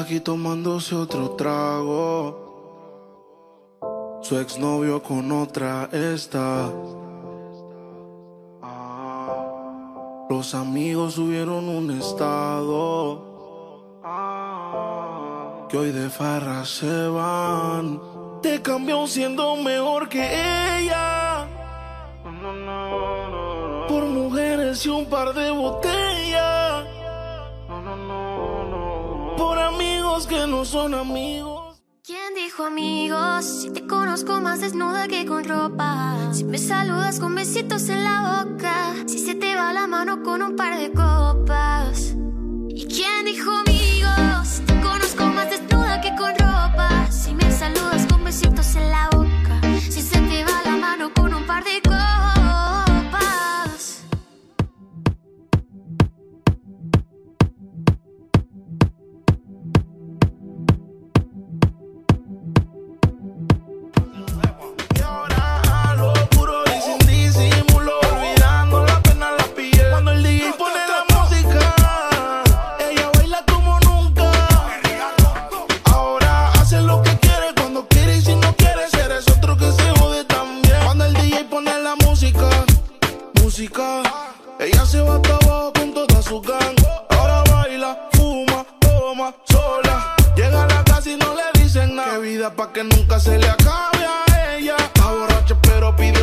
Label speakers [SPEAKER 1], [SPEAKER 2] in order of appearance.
[SPEAKER 1] Aquí tomándose otro trago. Su exnovio con otra está. Ah, los amigos subieron un estado. Ah, que hoy de farra se van. Te cambió siendo mejor que ella. Por mujeres y un par de botellas. Amigos que no son amigos.
[SPEAKER 2] ¿Quién dijo amigos? Si te conozco más desnuda que con ropa. Si me saludas con besitos en la boca. Si se te va la mano con un par
[SPEAKER 1] pa' que nunca se le acabe a ella. Está borracha pero pide